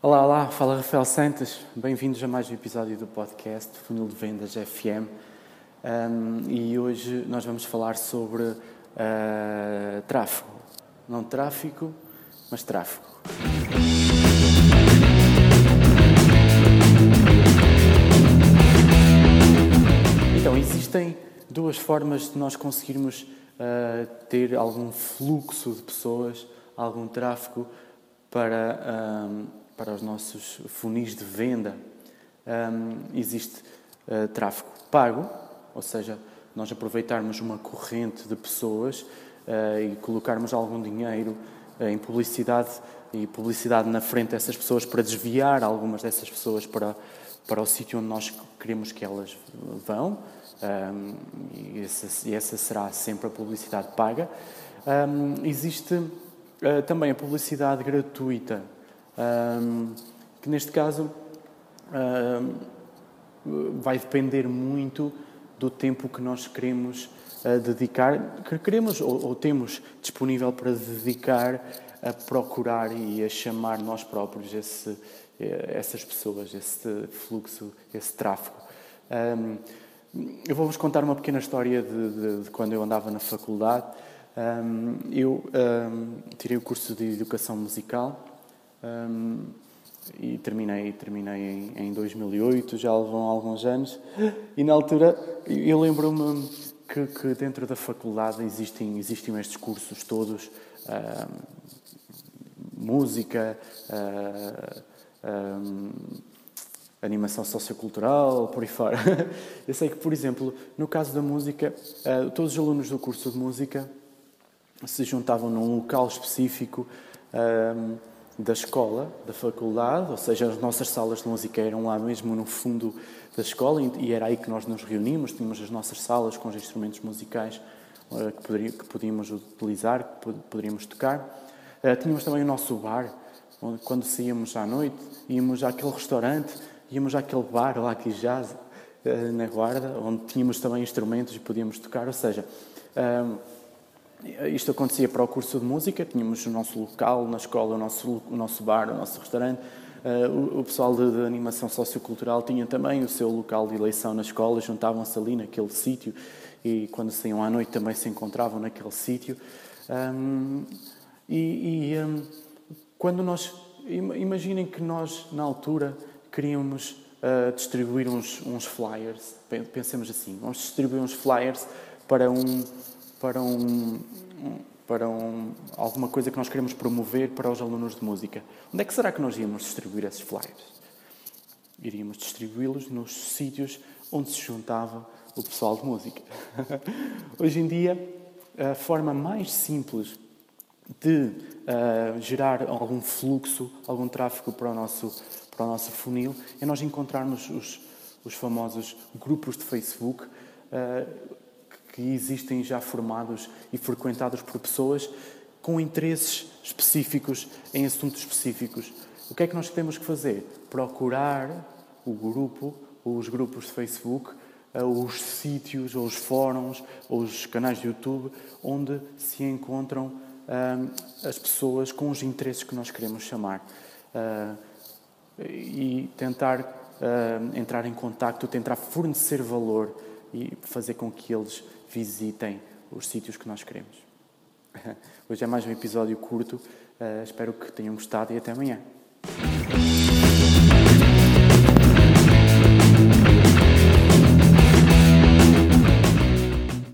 Olá, olá, fala Rafael Santos, bem-vindos a mais um episódio do podcast Funil de Vendas FM um, e hoje nós vamos falar sobre uh, tráfego, não tráfico, mas tráfego. Então, existem duas formas de nós conseguirmos uh, ter algum fluxo de pessoas, algum tráfego para. Um, para os nossos funis de venda, um, existe uh, tráfego pago, ou seja, nós aproveitarmos uma corrente de pessoas uh, e colocarmos algum dinheiro uh, em publicidade e publicidade na frente dessas pessoas para desviar algumas dessas pessoas para, para o sítio onde nós queremos que elas vão. Um, e, essa, essa, será sempre a publicidade paga. Um, existe também a publicidade gratuita um, que neste caso um, vai depender muito do tempo que nós queremos uh, dedicar, que queremos ou, ou, temos disponível para dedicar a procurar e a chamar nós próprios esse, eh, essas pessoas, esse fluxo, esse tráfego. Um, eu vou-vos contar uma pequena história de, de, de, quando eu andava na faculdade. Um, eu um, tirei o curso de Educação Musical um, e terminei, terminei em, em 2008, já vão alguns anos. E na altura, eu lembro-me que, que, dentro da faculdade existem, existem estes cursos todos, música, uh, um, animação sociocultural, por aí fora. Eu sei que, por exemplo, no caso da música, uh, todos os alunos do curso de música se juntavam num local específico da escola, da faculdade, ou seja, as nossas salas de música eram lá mesmo no fundo da escola e era aí que nós nos reuníamos, tínhamos as nossas salas com os instrumentos musicais eh, que, que podíamos utilizar, que poderíamos tocar. Eh, tínhamos também o nosso bar, onde quando saíamos à noite, íamos àquele restaurante, íamos àquele bar lá aqui jazz, eh, na Guarda, onde tínhamos também instrumentos e podíamos tocar, ou seja, isto acontecia para o curso de música, tínhamos o nosso local na escola, o nosso, o nosso bar, o nosso restaurante. Uh, o, o, pessoal de, de, animação sociocultural tinha também o seu local de eleição na escola, juntavam-se ali naquele sítio e quando saíam à noite também se encontravam naquele sítio. Um, e, e um, quando nós. Imaginem que nós, na altura, queríamos uh, distribuir uns, uns flyers. Pensemos assim: vamos distribuir uns flyers para um para, um, para um, alguma coisa que nós queremos promover para os alunos de música. Onde é que será que nós íamos distribuir esses flyers? Iríamos distribuí-los nos sítios onde se juntava o pessoal de música. Hoje em dia, a forma mais simples de uh, gerar algum fluxo, algum tráfego para o nosso, para o nosso funil é nós encontrarmos os, os famosos grupos de Facebook. Uh, que existem já formados e frequentados por pessoas com interesses específicos em assuntos específicos. O que é que nós temos que fazer? Procurar o grupo, os grupos de Facebook, eh, os sítios, os fóruns, os canais de YouTube, onde se encontram um, as pessoas com os interesses que nós queremos chamar. Uh, e tentar uh, entrar em contato, tentar fornecer valor e fazer com que eles visitem os sítios que nós queremos. Hoje é mais um episódio curto, uh, espero que tenham gostado e até amanhã.